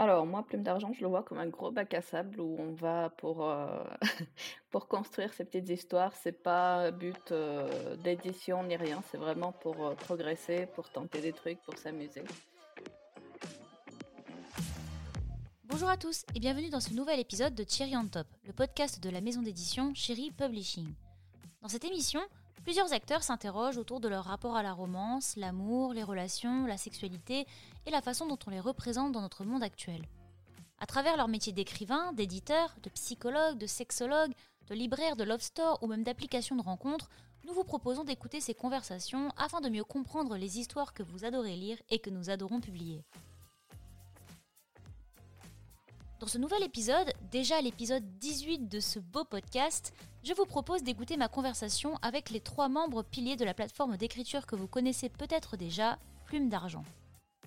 Alors moi, Plume d'argent, je le vois comme un gros bac à sable où on va pour, heu, pour construire ces petites histoires. C'est pas but, heu, d'édition ni rien, c'est vraiment pour, heu, progresser, pour tenter des trucs, pour s'amuser. Bonjour à tous et bienvenue dans ce nouvel épisode de Cherry on Top, le podcast de la maison d'édition Cherry Publishing. Dans cette émission, plusieurs acteurs s'interrogent autour de leur rapport à la romance, l'amour, les relations, la sexualité et la façon dont on les représente dans notre monde actuel. À travers leur métier d'écrivain, d'éditeur, de psychologue, de sexologue, de libraire, de love store ou même d'application de rencontre, nous vous proposons d'écouter ces conversations afin de mieux comprendre les histoires que vous adorez lire et que nous adorons publier. Dans ce nouvel épisode, déjà l'épisode 18 de ce beau podcast, je vous propose d'écouter ma conversation avec les trois membres piliers de la plateforme d'écriture que vous connaissez peut-être déjà, Plume d'Argent.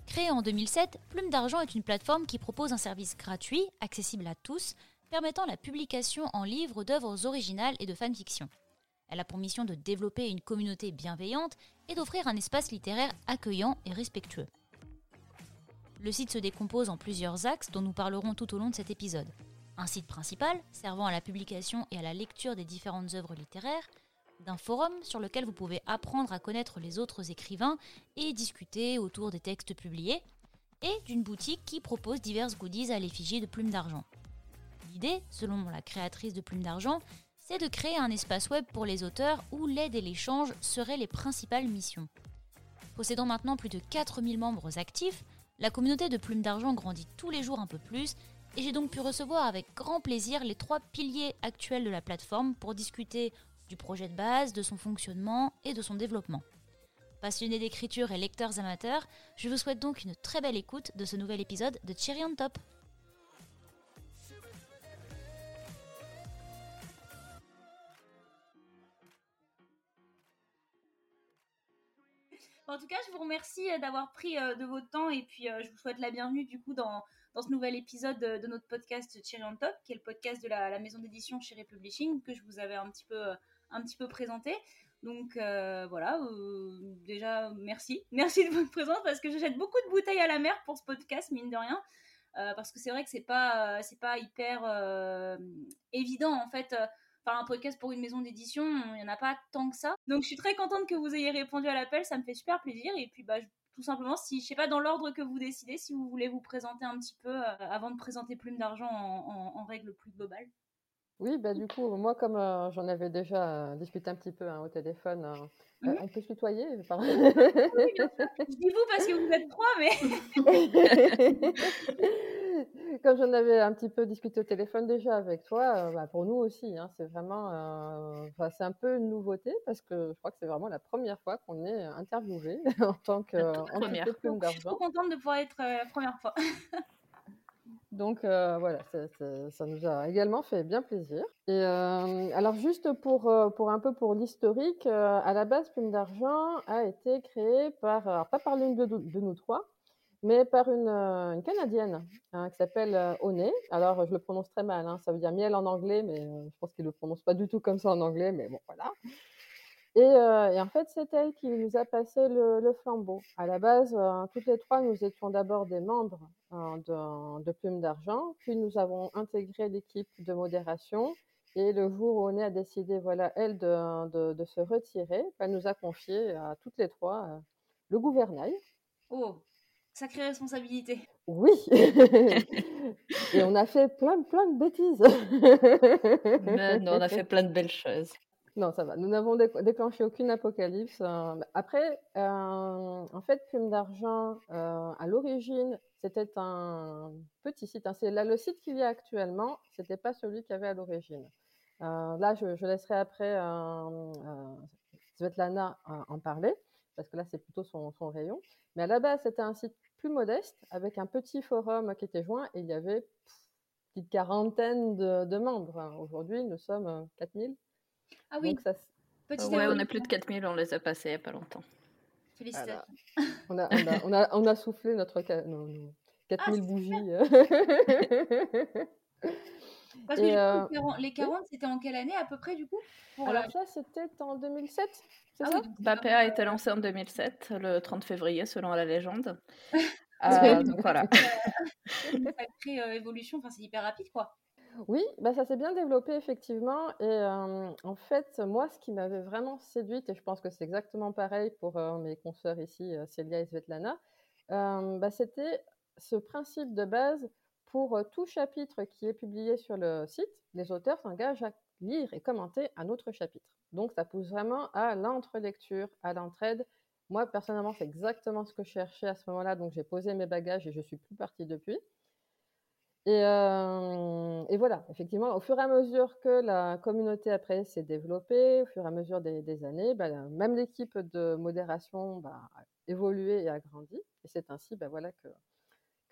Créée en 2007, Plume d'Argent est une plateforme qui propose un service gratuit, accessible à tous, permettant la publication en livre d'œuvres originales et de fanfiction. Elle a pour mission de développer une communauté bienveillante et d'offrir un espace littéraire accueillant et respectueux. Le site se décompose en plusieurs axes dont nous parlerons tout au long de cet épisode. Un site principal, servant à la publication et à la lecture des différentes œuvres littéraires, d'un forum sur lequel vous pouvez apprendre à connaître les autres écrivains et discuter autour des textes publiés, et d'une boutique qui propose diverses goodies à l'effigie de Plume d'Argent. L'idée, selon la créatrice de Plume d'Argent, c'est de créer un espace web pour les auteurs où l'aide et l'échange seraient les principales missions. Possédant maintenant plus de 4000 membres actifs, la communauté de Plume d'Argent grandit tous les jours un peu plus et j'ai donc pu recevoir avec grand plaisir les trois piliers actuels de la plateforme pour discuter du projet de base, de son fonctionnement et de son développement. Passionnés d'écriture et lecteurs amateurs, je vous souhaite donc une très belle écoute de ce nouvel épisode de Cherry on Top. En tout cas, je vous remercie euh, d'avoir pris euh, de votre temps et puis euh, je vous souhaite la bienvenue du coup dans, dans ce nouvel épisode de, notre podcast Cherry on Top, qui est le podcast de la, maison d'édition Cherry Publishing que je vous avais un petit peu, un petit peu présenté. Donc voilà, déjà merci, merci de votre présence parce que je jette beaucoup de bouteilles à la mer pour ce podcast, mine de rien. parce que c'est vrai que c'est pas, pas hyper évident en fait enfin un podcast pour une maison d'édition, il n'y en a pas tant que ça. Donc je suis très contente que vous ayez répondu à l'appel, ça me fait super plaisir. Et puis bah, tout simplement, si je sais pas dans l'ordre que vous décidez, si vous voulez vous présenter un petit peu euh, avant de présenter Plume d'argent en, règle plus globale. Oui, bah du coup, moi comme euh, j'en avais déjà euh, discuté un petit peu hein, au téléphone, mhm. on peut se tutoyer. Oui, je dis vous parce que vous êtes trois, mais. Comme j'en avais un petit peu discuté au téléphone déjà avec toi, euh, bah, pour nous aussi, hein, c'est vraiment, euh, c'est un peu une nouveauté parce que je crois que c'est vraiment la première fois qu'on est interviewé en tant que première. Plume d'argent. Je suis trop contente de pouvoir être euh, la première fois. Donc voilà, ça, nous a également fait bien plaisir. Et alors juste pour, pour un peu pour l'historique, à la base, Plume d'argent a été créé par, alors pas par l'une de, de, nous trois, mais par une, euh, Canadienne hein, qui s'appelle euh, Oné. Alors, je le prononce très mal, hein, ça veut dire miel en anglais, mais euh, je pense qu'il ne le prononce pas du tout comme ça en anglais, mais bon, voilà. Et, et en fait, c'est elle qui nous a passé le, flambeau. À la base, toutes les trois, nous étions d'abord des membres de, de Plume d'Argent, puis nous avons intégré l'équipe de modération. Et le jour où Oné a décidé, voilà, elle, de, de, de se retirer, elle nous a confié à toutes les trois le gouvernail. Oh, Sacrée responsabilité. Oui. et on a fait plein, plein de bêtises. non, on a fait plein de belles choses. Non, ça va. Nous n'avons déclenché aucune apocalypse. Euh, après, euh, en fait, Plume d'Argent, euh, à l'origine, c'était un petit site. Hein. C'est là le site qu'il y a actuellement. C'était pas celui qu'il y avait à l'origine. là, je, laisserai après Svetlana en parler parce que là, c'est plutôt son, son, rayon. Mais à la base, c'était un site plus modeste, avec un petit forum qui était joint, et il y avait une petite quarantaine de, membres. Aujourd'hui, nous sommes 4000. Euh, ah oui. ça, ouais, on a plus de 4000, on les a passés il n'y a pas longtemps. Félicitations. On, a, on, a, on, a, on, a, soufflé notre 4000 ah, bougies. Parce que euh, les 40, c'était en quelle année à peu près du coup Alors ça, c'était en 2007, c'est ah ça? oui. a été lancé en 2007, le 30 février, selon la légende. Euh, donc voilà. sacrée évolution. Enfin, c'est hyper rapide, quoi. Oui, bah ça s'est bien développé effectivement. Et en fait, moi, ce qui m'avait vraiment séduite, et je pense que c'est exactement pareil pour mes consoeurs ici, Célia et Svetlana, bah, c'était ce principe de base pour tout chapitre qui est publié sur le site, les auteurs s'engagent à lire et commenter un autre chapitre. Donc, ça pousse vraiment à l'entrelecture, à l'entraide. Moi, personnellement, c'est exactement ce que je cherchais à ce moment-là. Donc, j'ai posé mes bagages et je suis plus partie depuis. Et, euh, voilà, effectivement, au fur et à mesure que la communauté après s'est développée, au fur et à mesure des, années, bah, même l'équipe de modération bah, a évolué et a grandi. Et c'est ainsi bah, voilà, que,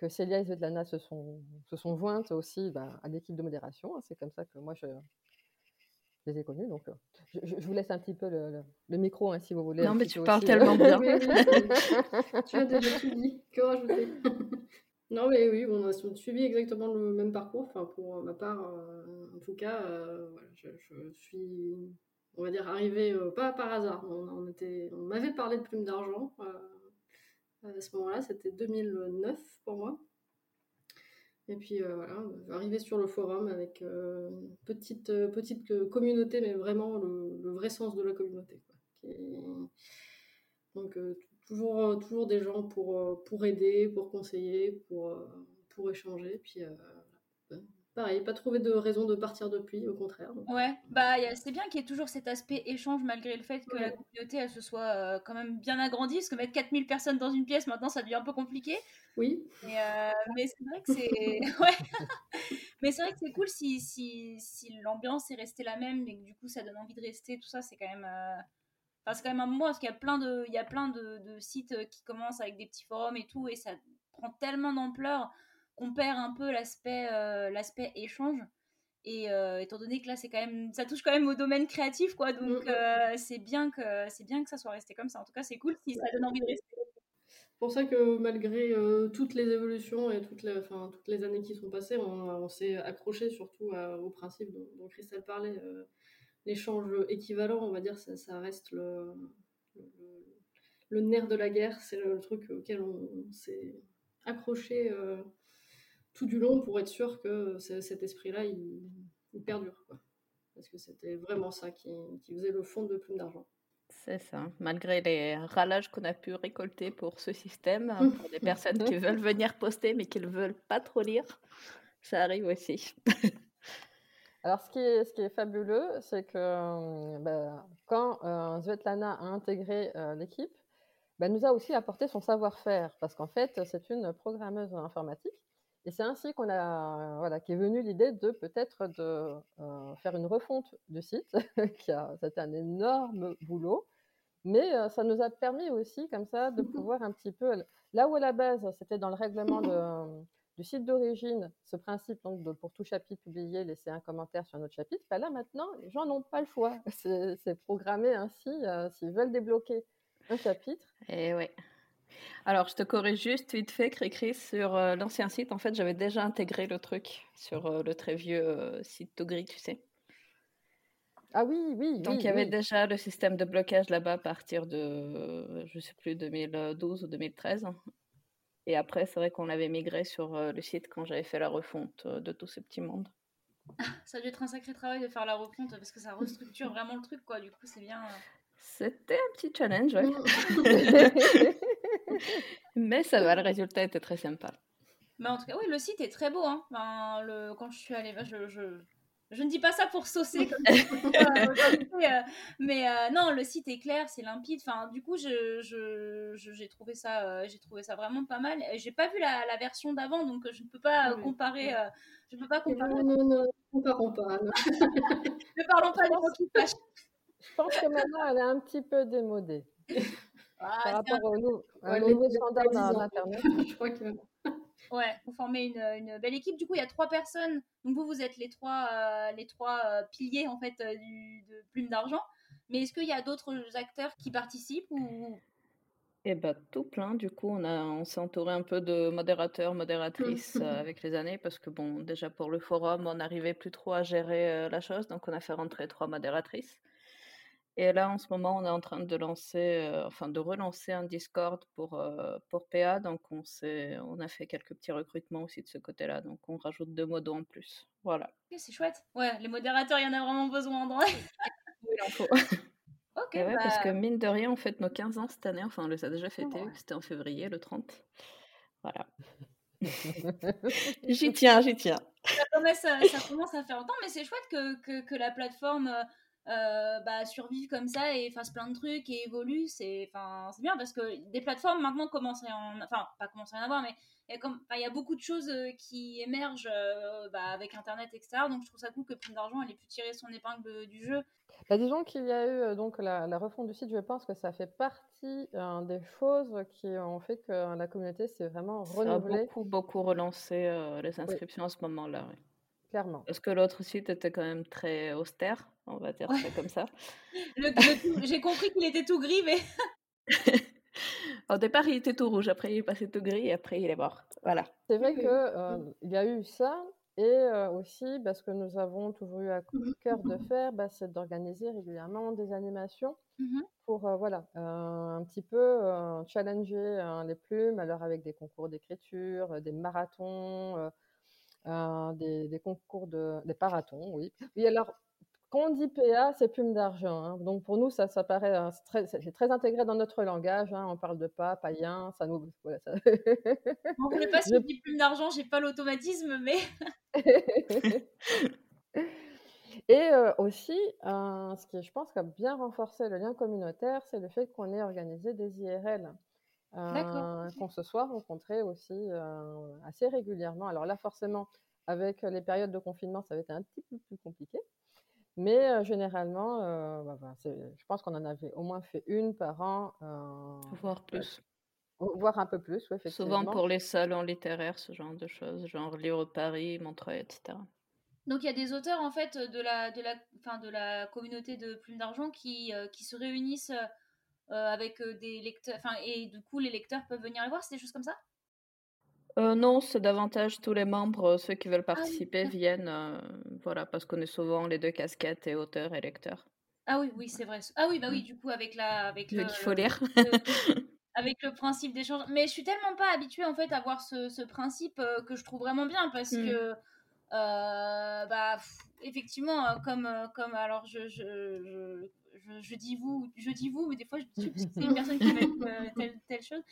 que Célia et Svetlana se sont, se sont jointes aussi bah, à l'équipe de modération. C'est comme ça que moi, je, les ai connus. Donc, euh, je, vous laisse un petit peu le, le, micro hein, si vous voulez. Non, mais tu parles euh, tellement bien. tu as déjà tout dit. Que rajouter? Non, mais oui, on a suivi exactement le même parcours. Enfin, pour ma part, euh, en tout cas, voilà, je, suis, on va dire, arrivée pas par hasard. On, était, on m'avait parlé de plume d'argent à ce moment-là. C'était 2009 pour moi. Et puis euh, voilà, arriver sur le forum avec euh, petite, euh, petite communauté, mais vraiment le, vrai sens de la communauté. Donc toujours, toujours des gens pour, pour aider, pour conseiller, pour, pour échanger. Puis pareil, pas trouvé de raison de partir depuis, au contraire. Ouais, bah c'est bien qu'il y ait toujours cet aspect échange malgré le fait que la communauté elle se soit euh, quand même bien agrandie, parce que mettre 4000 personnes dans une pièce maintenant ça devient un peu compliqué. Oui. Euh, mais c'est vrai que c'est ouais. mais c'est vrai que c'est cool si, si, si l'ambiance est restée la même et que du coup ça donne envie de rester, tout ça c'est quand même euh, Enfin, c'est quand même un moment parce qu'il y a plein de il y a plein de, de sites qui commencent avec des petits forums et tout et ça prend tellement d'ampleur on perd un peu l'aspect euh, l'aspect échange. Et euh, étant donné que là, c'est quand même, ça touche quand même au domaine créatif, quoi. Donc, mm, mm. Euh, c'est bien que c'est bien que ça soit resté comme ça. En tout cas, c'est cool si ça donne envie de rester. C'est pour ça que malgré toutes les évolutions et toutes les, enfin, toutes les années qui sont passées, on, s'est accroché surtout au principe dont, Christelle parlait, l'échange équivalent, on va dire, ça, ça reste le, le, nerf de la guerre, c'est le, truc auquel on, s'est accroché tout du long pour être sûr que cet esprit-là, il, perdure. Quoi. Parce que c'était vraiment ça qui, faisait le fond de Plume d'Argent. C'est ça. Malgré les râlages qu'on a pu récolter pour ce système, pour des personnes qui veulent venir poster mais qui ne veulent pas trop lire, ça arrive aussi. Alors, ce qui est, ce qui est fabuleux, c'est que euh, bah, quand euh, Svetlana a intégré euh, l'équipe, bah, elle nous a aussi apporté son savoir-faire, parce qu'en fait, c'est une programmeuse informatique et c'est ainsi qu'on a, voilà, qu'est venue l'idée de peut-être de euh, faire une refonte du site, qui a, c'était un énorme boulot, mais euh, ça nous a permis aussi, comme ça, de mmh pouvoir un petit peu, là où à la base, c'était dans le règlement du site d'origine, ce principe donc de, pour tout chapitre publié, laisser un commentaire sur un autre chapitre, bah là maintenant, les gens n'ont pas le choix. C'est, programmé ainsi, euh, s'ils veulent débloquer un chapitre. Et eh oui. Alors, je te corrige juste vite fait, Cricri, sur euh, l'ancien site. En fait, j'avais déjà intégré le truc sur euh, le très vieux euh, site Togri, tu sais. Ah oui, oui. Donc, il y avait déjà le système de blocage là-bas à partir de, je sais plus, 2012 ou 2013. Et après, c'est vrai qu'on avait migré sur le site quand j'avais fait la refonte de tout ce petit monde. Ça a dû être un sacré travail de faire la refonte parce que ça restructure vraiment le truc, quoi. Du coup, c'est bien. C'était un petit challenge, ouais. Mais ça va, le résultat était très sympa. Mais en tout cas, oui, le site est très beau. Hein. le... Quand je suis allée, je, je, je, ne dis pas ça pour saucer, comme euh, mais euh, non, le site est clair, c'est limpide. Enfin, du coup, j'ai je, trouvé ça, euh, j'ai trouvé ça vraiment pas mal. J'ai pas vu la, la version d'avant, donc je ne peux pas comparer. je peux pas comparer. Non, non, non, ne parlons pas. ne parlons pas de. Je pense que maintenant, elle est un petit peu démodée. Ah, par rapport au, nouveau, nouveau standard d'Internet. Je crois que... Ouais, vous formez une, une, belle équipe. Du coup, il y a trois personnes. Donc vous, vous êtes les trois, euh, les trois euh, piliers en fait euh, du, de Plume d'Argent. Mais est-ce qu'il y a d'autres acteurs qui participent ou? Eh ben, tout plein. Du coup, on, a, on s'est entouré un peu de modérateurs, modératrices avec les années, parce que bon, déjà pour le forum, on n'arrivait plus trop à gérer la chose, donc on a fait rentrer trois modératrices. Et là, en ce moment, on est en train de lancer, euh, enfin de relancer un Discord pour, euh, pour PA. Donc, on, on a fait quelques petits recrutements aussi de ce côté-là. Donc, on rajoute deux modos en plus. Voilà. c'est chouette. Ouais, les modérateurs, il y en a vraiment besoin. Oui, il en faut. Ok. ouais, Parce que bah mine de rien, on fête nos 15 ans cette année. Enfin, on les a déjà fêtés. C'était en février, le 30. Voilà. j'y tiens, j'y tiens. Ça commence, à, ça commence, à faire longtemps, mais c'est chouette que, que, que, la plateforme euh, bah, survivent comme ça et fassent plein de trucs et évoluent, c'est bien parce que des plateformes maintenant commencent à en, enfin pas commencent à en avoir, mais il y, a comme, il y a beaucoup de choses euh, qui émergent euh, bah, avec Internet, etc. Donc je trouve ça cool que Prime d'argent ait pu tirer son épingle du jeu. Bah, disons qu'il y a eu donc la, la, refonte du site, je pense que ça fait partie des choses qui ont fait que la communauté s'est vraiment renouvelée. Ça a beaucoup, beaucoup relancé les inscriptions à ce moment-là. Oui. Clairement. Parce que l'autre site était quand même très austère, on va dire ça comme ça? J'ai compris qu'il était tout gris, mais. Au départ, il était tout rouge, après il est passé tout gris et après il est mort. Voilà. C'est vrai qu'il euh, y a eu ça, et euh, aussi, parce ce que nous avons toujours eu à mmh cœur de faire, bah, c'est d'organiser régulièrement des animations mmh pour euh, voilà, un petit peu challenger les plumes, alors avec des concours d'écriture, des marathons euh, des, concours de des parathons, oui. Oui, alors quand on dit PA, c'est plume d'argent. Hein. Donc pour nous, ça, ça paraît très, c'est très intégré dans notre langage. Hein. On parle de pas, païen, ça nous. Voilà, ça... On ne pas si je... dit plume d'argent, j'ai pas l'automatisme, mais. Et euh, aussi, ce qui, je pense, a bien renforcé le lien communautaire, c'est le fait qu'on ait organisé des IRL. Euh, qu'on se soit rencontrés aussi euh, assez régulièrement. Alors là, forcément, avec les périodes de confinement, ça avait été un petit peu plus compliqué. Mais euh, généralement, bah, bah, je pense qu'on en avait au moins fait une par an. voire plus. Voire un peu plus, oui, effectivement. Souvent pour les salons littéraires, ce genre de choses, genre Livre Paris, Montreuil, etc. Donc il y a des auteurs en fait de la, de la, fin, de la communauté de Plume d'Argent qui, qui se réunissent euh, avec euh, des lecteurs, enfin, et du coup, les lecteurs peuvent venir les voir, c'est des choses comme ça? Euh, non, c'est davantage tous les membres, ceux qui veulent ah participer viennent, voilà, parce qu'on est souvent les deux casquettes, et auteurs et lecteurs. Ah oui, oui, c'est vrai. Ah oui, bah oui, mm. du coup, avec la, avec le, faut lire. avec le principe d'échange. Mais je suis tellement pas habituée en fait à voir ce, ce principe que je trouve vraiment bien parce mm. que, bah, effectivement, comme, comme, alors je, je je, dis vous, je dis vous, mais des fois, je dis c'est une personne qui va euh, telle, telle, chose.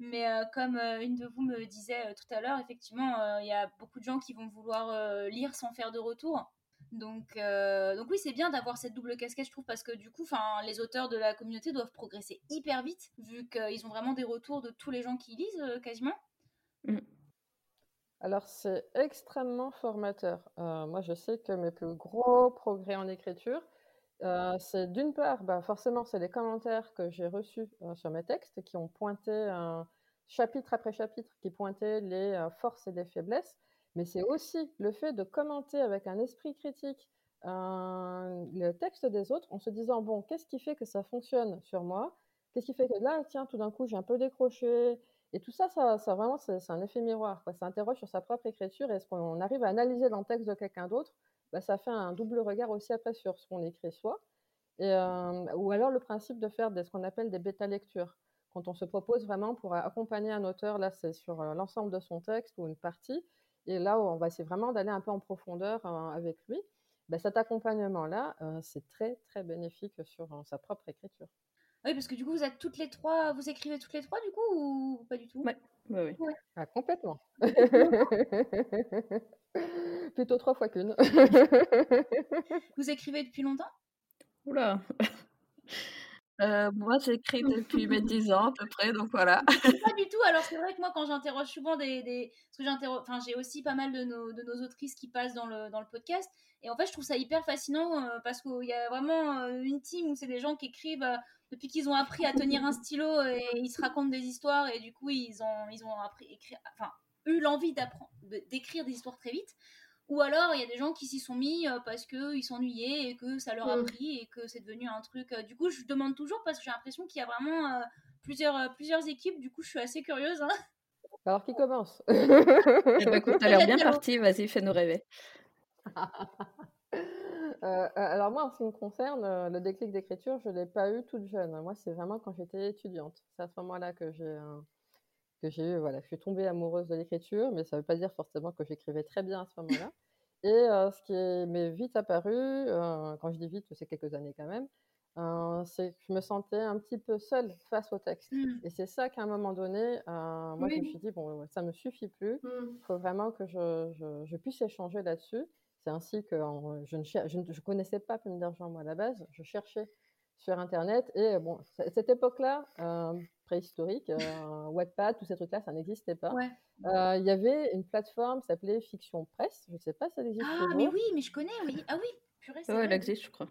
Mais euh, comme euh, une de vous me disait tout à l'heure, effectivement, il y a beaucoup de gens qui vont vouloir lire sans faire de retour. Donc, donc oui, c'est bien d'avoir cette double casquette, je trouve, parce que du coup, les auteurs de la communauté doivent progresser hyper vite, vu qu'ils ont vraiment des retours de tous les gens qui lisent, quasiment. Mm. Alors, c'est extrêmement formateur. moi, je sais que mes plus gros progrès en écriture, euh, c'est d'une part, bah, forcément, c'est les commentaires que j'ai reçus euh, sur mes textes qui ont pointé chapitre après chapitre, qui pointaient les euh, forces et les faiblesses, mais c'est aussi le fait de commenter avec un esprit critique le texte des autres en se disant bon, qu'est-ce qui fait que ça fonctionne sur moi? Qu'est-ce qui fait que là, tiens, tout d'un coup, j'ai un peu décroché? Et tout ça, ça, ça vraiment, c'est un effet miroir. Ça interroge sur sa propre écriture et ce qu'on arrive à analyser dans le texte de quelqu'un d'autre bah, ça fait un double regard aussi après sur ce qu'on écrit soi. Et, euh, ou alors le principe de faire des, ce qu'on appelle des bêta-lectures. Quand on se propose vraiment pour accompagner un auteur, là c'est sur euh, l'ensemble de son texte ou une partie, et là on va essayer vraiment d'aller un peu en profondeur euh, avec lui. Bah, cet accompagnement-là, c'est très très bénéfique sur sa propre écriture. Oui, parce que du coup, vous êtes toutes les trois, vous écrivez toutes les trois du coup ou pas du tout? Oui. Ah, complètement. Plutôt trois fois qu'une. Vous écrivez depuis longtemps? Oula euh, moi, j'écris depuis mes 10 ans à peu près, donc voilà. pas du tout. Alors, c'est vrai que moi, quand j'interroge souvent des. des... Parce que j'interroge. Enfin, j'ai aussi pas mal de nos, de nos autrices qui passent dans le, dans le podcast. Et en fait, je trouve ça hyper fascinant euh, parce qu'il y a vraiment euh, une team où c'est des gens qui écrivent depuis qu'ils ont appris à tenir un stylo et ils se racontent des histoires et du coup, ils ont, ils ont appris, écrit, enfin, eu l'envie d'apprendre, d'écrire des histoires très vite. Ou alors, il y a des gens qui s'y sont mis euh, parce qu'ils s'ennuyaient et que ça leur a mm. pris et que c'est devenu un truc. Euh, du coup, je demande toujours parce que j'ai l'impression qu'il y a vraiment euh, plusieurs, plusieurs équipes. Du coup, je suis assez curieuse. Hein. Alors, qui commence ben, écoute, l'air bien parti. Vas-y, fais-nous rêver. alors moi, en ce qui me concerne, le déclic d'écriture, je ne l'ai pas eu toute jeune. Moi, c'est vraiment quand j'étais étudiante. C'est à ce moment-là que j'ai que j'ai eu, voilà, je suis tombée amoureuse de l'écriture, mais ça ne veut pas dire forcément que j'écrivais très bien à ce moment-là. Et ce qui m'est vite apparu, quand je dis vite, c'est quelques années quand même, c'est que je me sentais un petit peu seule face au texte. Mmh. Et c'est ça qu'à un moment donné, moi, je me suis dit, bon, ça ne me suffit plus. Il mmh. faut vraiment que je, je, puisse échanger là-dessus. C'est ainsi que je ne je, je connaissais pas Plume d'argent, moi, à la base. Je cherchais sur Internet. Et bon, cette époque-là, préhistorique, Wattpad, tous ces trucs-là, ça n'existait pas. Il y avait une plateforme qui s'appelait Fiction Presse. Je ne sais pas si ça existe. Ah, mais oui, mais je connais, oui. Ah oui, purée, ouais, elle existe, je crois.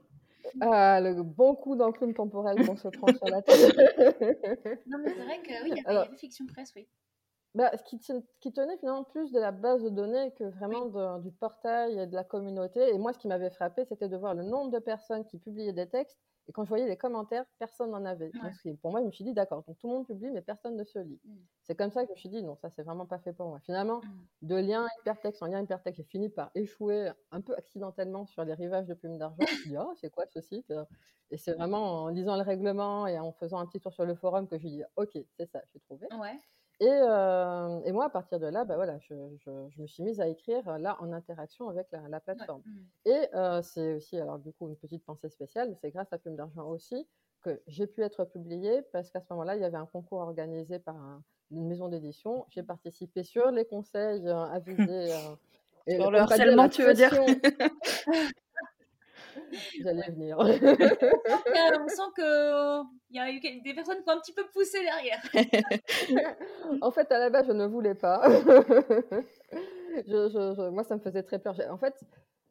Ah, le bon coup d'enclume temporelle qu'on se prend sur la tête. non, mais c'est vrai que oui, il y avait Fiction Presse, oui. Bah, ce qui, qui, tenait finalement plus de la base de données que vraiment du portail et de la communauté. Et moi, ce qui m'avait frappé, c'était de voir le nombre de personnes qui publiaient des textes et quand je voyais les commentaires, personne n'en avait. pour moi, je me suis dit, d'accord, donc tout le monde publie, mais personne ne se lit. Mm. C'est comme ça que je me suis dit, non, ça, c'est vraiment pas fait pour moi. Finalement, mm. de lien hypertexte en lien hypertexte, j'ai fini par échouer un peu accidentellement sur les rivages de Plume d'Argent. je me suis dit, oh, c'est quoi ce site Et c'est vraiment en lisant le règlement et en faisant un petit tour sur le forum que j'ai dit, ok, c'est ça, j'ai trouvé. Ouais. Et, et, moi, à partir de là, bah voilà, je, je, me suis mise à écrire là en interaction avec la, plateforme. Mmh. Et c'est aussi, alors du coup, une petite pensée spéciale, c'est grâce à Plume d'Argent aussi que j'ai pu être publiée parce qu'à ce moment-là, il y avait un concours organisé par une maison d'édition. J'ai participé sur les conseils avisés. sur le harcèlement, tu veux dire? J'allais venir. on sent qu'il y a eu des personnes qui ont un petit peu poussé derrière. en fait, à la base, je ne voulais pas. je, moi, ça me faisait très peur. En fait,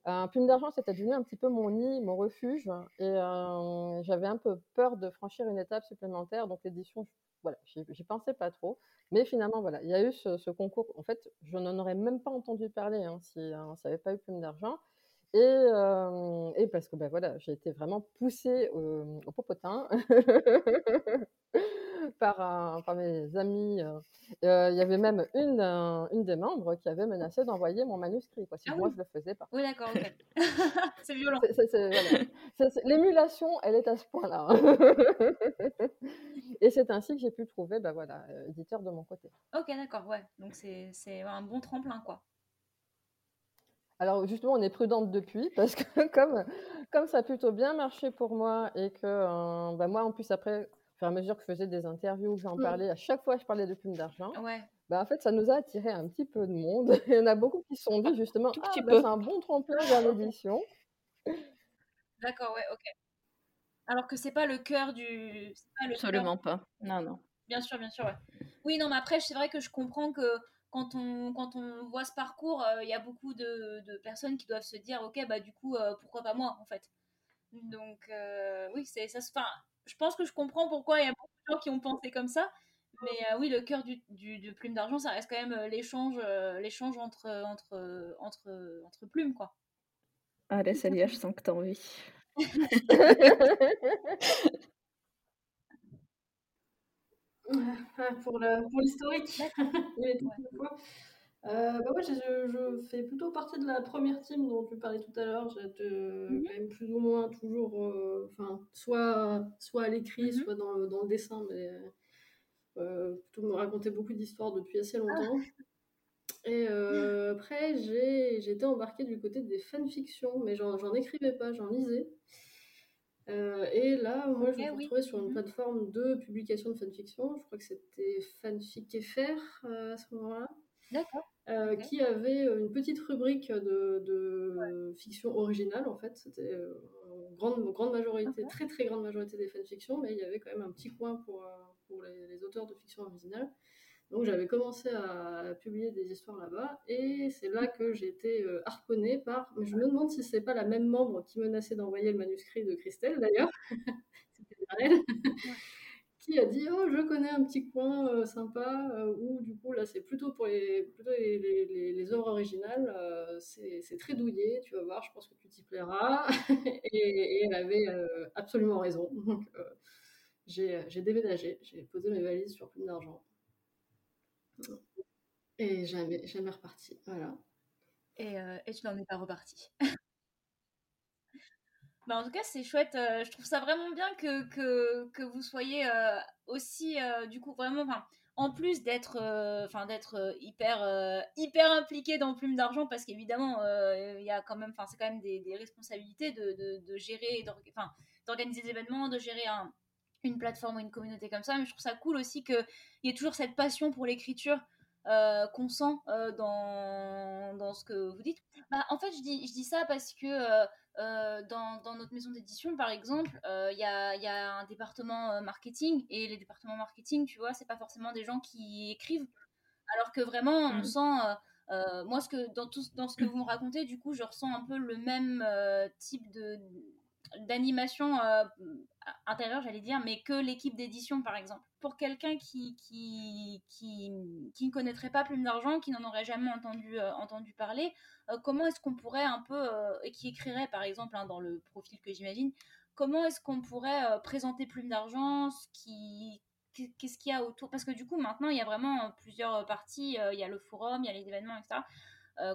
un plume d'argent, c'était devenu un petit peu mon nid, mon refuge. Et euh, j'avais un peu peur de franchir une étape supplémentaire. Donc, l'édition, voilà, j'y pensais pas trop. Mais finalement, voilà, il y a eu ce, concours. En fait, je n'en aurais même pas entendu parler hein, si hein, ça n'avait pas eu plume d'argent. Et, et, parce que ben voilà, j'ai été vraiment poussée au, au popotin par, par, mes amis. Il y avait même une, une des membres qui avait menacé d'envoyer mon manuscrit, quoi, si ah moi je le faisais pas. Oui, d'accord, ok. c'est violent. L'émulation, elle est à ce point-là. et c'est ainsi que j'ai pu trouver, ben voilà, éditeur de mon côté. Ok, d'accord, ouais. Donc c'est un bon tremplin, quoi. Alors justement, on est prudente depuis parce que comme, comme ça a plutôt bien marché pour moi et que euh, bah, moi en plus après, au fur et à mesure que je faisais des interviews, que j'en mmh. parlais, à chaque fois je parlais de plumes d'argent, ouais. bah, en fait ça nous a attiré un petit peu de monde. Il y en a beaucoup qui se sont dit justement, ah, bah, c'est un bon tremplin vers l'édition. D'accord, ouais, ok. Alors que c'est pas le cœur du... Pas le Absolument pas. Non, non. Bien sûr, bien sûr, ouais. Oui, non, mais après, c'est vrai que je comprends que quand on, quand on voit ce parcours, euh, il y a beaucoup de, de, personnes qui doivent se dire, ok, bah du coup, euh, pourquoi pas moi, en fait. Donc, euh, oui, c'est ça. Enfin, je pense que je comprends pourquoi il y a beaucoup de gens qui ont pensé comme ça. Mais oui, le cœur du, du, plume d'argent, ça reste quand même l'échange, l'échange entre, entre, entre, entre plumes, quoi. Allez, Célia, je sens que t'as envie. pour l'historique. euh, bah ouais, je, je, fais plutôt partie de la première team dont tu parlais tout à l'heure. J'ai mmh quand même plus ou moins toujours, euh, enfin, soit, soit à l'écrit, mmh soit dans le, dans le, dessin, mais euh, plutôt me raconter beaucoup d'histoires depuis assez longtemps. Et euh, après, j'ai été embarquée du côté des fanfictions, mais j'en écrivais pas, j'en lisais. Euh, et là, moi, je me suis retrouvée sur une mmh plateforme de publication de fanfiction. Je crois que c'était Fanfic FR euh, à ce moment-là. D'accord. Euh, qui avait une petite rubrique de, de fiction originale, en fait. C'était une grande, grande majorité, très très grande majorité des fanfictions, mais il y avait quand même un petit coin pour, pour les, les, auteurs de fiction originale. Donc j'avais commencé à publier des histoires là-bas et c'est là que j'ai été euh, harponnée par. Mais je me demande si c'est pas la même membre qui menaçait d'envoyer le manuscrit de Christelle d'ailleurs. C'était elle. qui a dit oh je connais un petit coin euh, sympa euh, où du coup là c'est plutôt pour les plutôt les, les, les, œuvres originales c'est très douillé tu vas voir je pense que tu t'y plairas et, et, elle avait absolument raison donc j'ai déménagé j'ai posé mes valises sur Plume d'argent et jamais, reparti. Voilà. Et, euh, et tu n'en es pas reparti. Bah, en tout cas, c'est chouette. je trouve ça vraiment bien que, que, que vous soyez aussi, du coup, vraiment, en plus d'être enfin hyper, hyper impliqué dans Plume d'Argent, parce qu'évidemment, il y a quand même, c'est quand même des, des responsabilités de, de, de gérer, d'organiser des événements, de gérer un, une plateforme ou une communauté comme ça. Mais je trouve ça cool aussi qu'il y ait toujours cette passion pour l'écriture. qu'on sent dans, dans, ce que vous dites. Bah, en fait, je dis, je dis ça parce que euh, dans, dans, notre maison d'édition, par exemple, il euh, y, a, y, a, un département euh, marketing et les départements marketing, tu vois, c'est pas forcément des gens qui écrivent, alors que vraiment, on mmh. sent, moi, ce que, dans, tout, dans ce que vous me racontez, du coup, je ressens un peu le même type de d'animation intérieure, j'allais dire, mais que l'équipe d'édition, par exemple. Pour quelqu'un qui, qui, qui, qui, ne connaîtrait pas Plume d'Argent, qui n'en aurait jamais entendu, entendu parler, euh, comment est-ce qu'on pourrait un peu, euh, et qui écrirait par exemple hein, dans le profil que j'imagine, comment est-ce qu'on pourrait euh, présenter Plume d'Argent, qui, qu'est-ce qu'il y a autour? Parce que du coup, maintenant, il y a vraiment plusieurs parties. il y a le forum, il y a les événements, etc.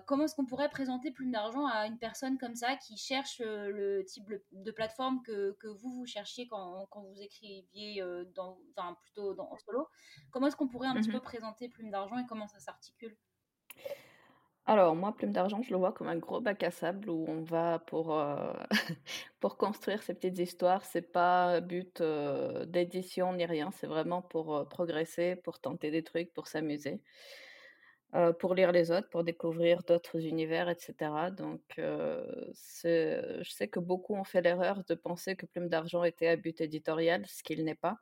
comment est-ce qu'on pourrait présenter Plume d'Argent à une personne comme ça qui cherche le type de plateforme que, que vous, vous cherchiez quand, quand vous écriviez, dans, enfin, plutôt dans, en solo? Comment est-ce qu'on pourrait un petit mmh peu présenter Plume d'Argent et comment ça s'articule? Alors moi, Plume d'Argent, je le vois comme un gros bac à sable où on va pour, euh, pour construire ces petites histoires. C'est pas but euh, d'édition ni rien, c'est vraiment pour euh, progresser, pour tenter des trucs, pour s'amuser, pour lire les autres, pour découvrir d'autres univers, etc. Donc je sais que beaucoup ont fait l'erreur de penser que Plume d'Argent était à but éditorial, ce qu'il n'est pas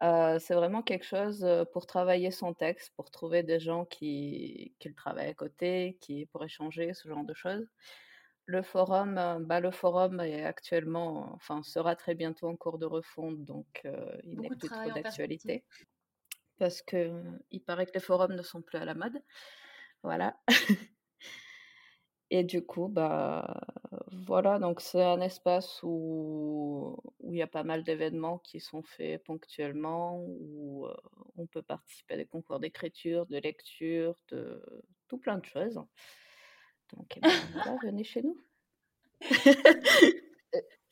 c'est vraiment quelque chose, pour travailler son texte, pour trouver des gens qui qui le travaillent à côté, qui pour échanger, ce genre de choses. Le forum, bah, le forum est actuellement enfin, sera très bientôt en cours de refonte, donc il n'est plus trop d'actualité. Parce qu'il paraît que les forums ne sont plus à la mode. Voilà. Et du coup, bah, voilà, donc c'est un espace où où il y a pas mal d'événements qui sont faits ponctuellement, où, on peut participer à des concours d'écriture, de lecture, de tout plein de choses. Donc eh ben, voilà, venez chez nous.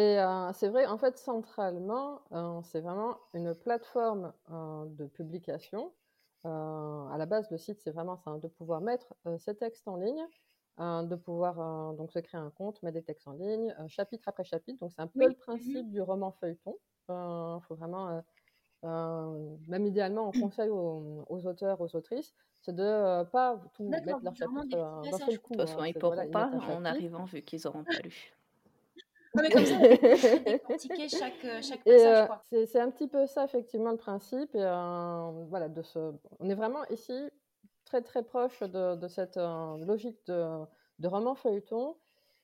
Et c'est vrai, en fait, centralement, c'est vraiment une plateforme, de publication. à la base, le site, c'est vraiment ça, de pouvoir mettre, ses textes en ligne de pouvoir euh, donc se créer un compte, mettre des textes en ligne, euh, chapitre après chapitre. Donc c'est un peu le mmh principe du roman feuilleton. Il euh, faut vraiment, même idéalement, on conseille aux, auteurs, aux autrices, c'est de pas tout mettre leur chapitre d'un seul coup. De toute façon, hein, ils ne pourront pas en arrivant vu qu'ils n'auront pas lu. Mais comme ça, chaque, chaque passage. c'est un petit peu ça, effectivement, le principe. Et, voilà, de ce... On est vraiment ici très très proche de, cette euh, logique de, de, roman feuilleton.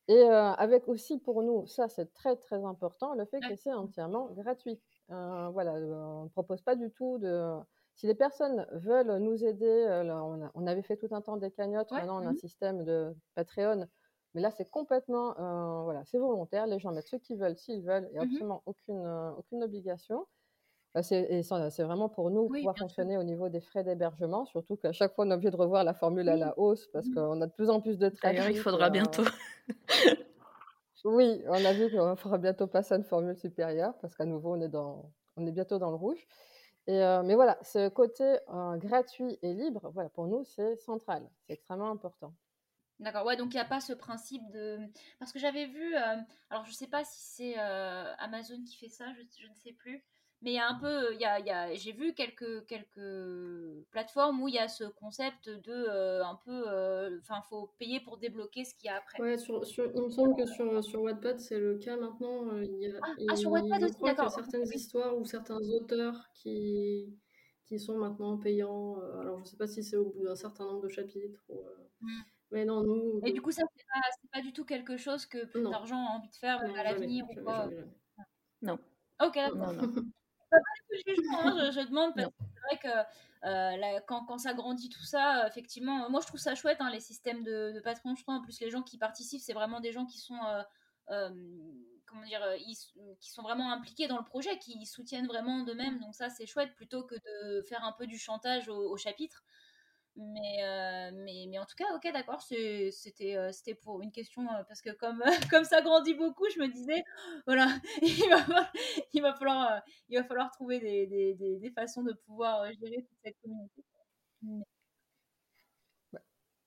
Et euh, avec aussi pour nous, ça c'est très très important, le fait que c'est entièrement gratuit. Euh, voilà, on ne propose pas du tout de... Si les personnes veulent nous aider, on, avait fait tout un temps des cagnottes, maintenant on a un mmh système de Patreon, mais là c'est complètement, voilà, c'est volontaire, les gens mettent ce qu'ils veulent, s'ils veulent, il n'y a mmh absolument aucune, aucune obligation. Bah, c'est vraiment pour nous pouvoir fonctionner au niveau des frais d'hébergement, surtout qu'à chaque fois on est obligé de revoir la formule à la hausse parce mmh. qu'on a de plus en plus de trafic. D'ailleurs, il faudra bientôt. oui, on a vu qu'on fera bientôt passer à une formule supérieure parce qu'à nouveau on est, dans, on est bientôt dans le rouge. Et, mais voilà, ce côté gratuit et libre, voilà, pour nous c'est central, c'est extrêmement important. D'accord, ouais, donc il n'y a pas ce principe de... Parce que j'avais vu, alors je ne sais pas si c'est Amazon qui fait ça, je, je ne sais plus, mais il y a un peu, il y a, y a, j'ai vu quelques, quelques plateformes où il y a ce concept de euh, un peu, euh, enfin, faut payer pour débloquer ce qu'il y a après. Ouais, sur, sur, il me semble que sur, sur Wattpad, c'est le cas maintenant. Euh, il y a, ah, ah, sur Wattpad aussi, d'accord. Il y a certaines histoires ou certains auteurs qui, qui sont maintenant payants. alors, je sais pas si c'est au bout d'un certain nombre de chapitres. Ou, mmh. Mais non, nous. Et du coup, ça, c'est pas, pas, du tout quelque chose que plus d'argent a envie de faire à l'avenir ou quoi Non. Ok, Non, non. Hein, je, demande parce que c'est vrai que euh, quand, quand, ça grandit tout ça, effectivement, moi je trouve ça chouette, hein, les systèmes de, de patrons, je crois. En plus, les gens qui participent, c'est vraiment des gens qui sont, euh, euh, comment dire, qui sont vraiment impliqués dans le projet, qui soutiennent vraiment d'eux-mêmes. Donc ça, c'est chouette plutôt que de faire un peu du chantage au, chapitre. Mais, euh, mais, mais en tout cas, ok, d'accord, c'était euh, pour une question, euh, parce que comme, comme ça grandit beaucoup, je me disais, voilà, il va falloir, il va falloir, trouver des, des, des, façons de pouvoir gérer toute cette communauté.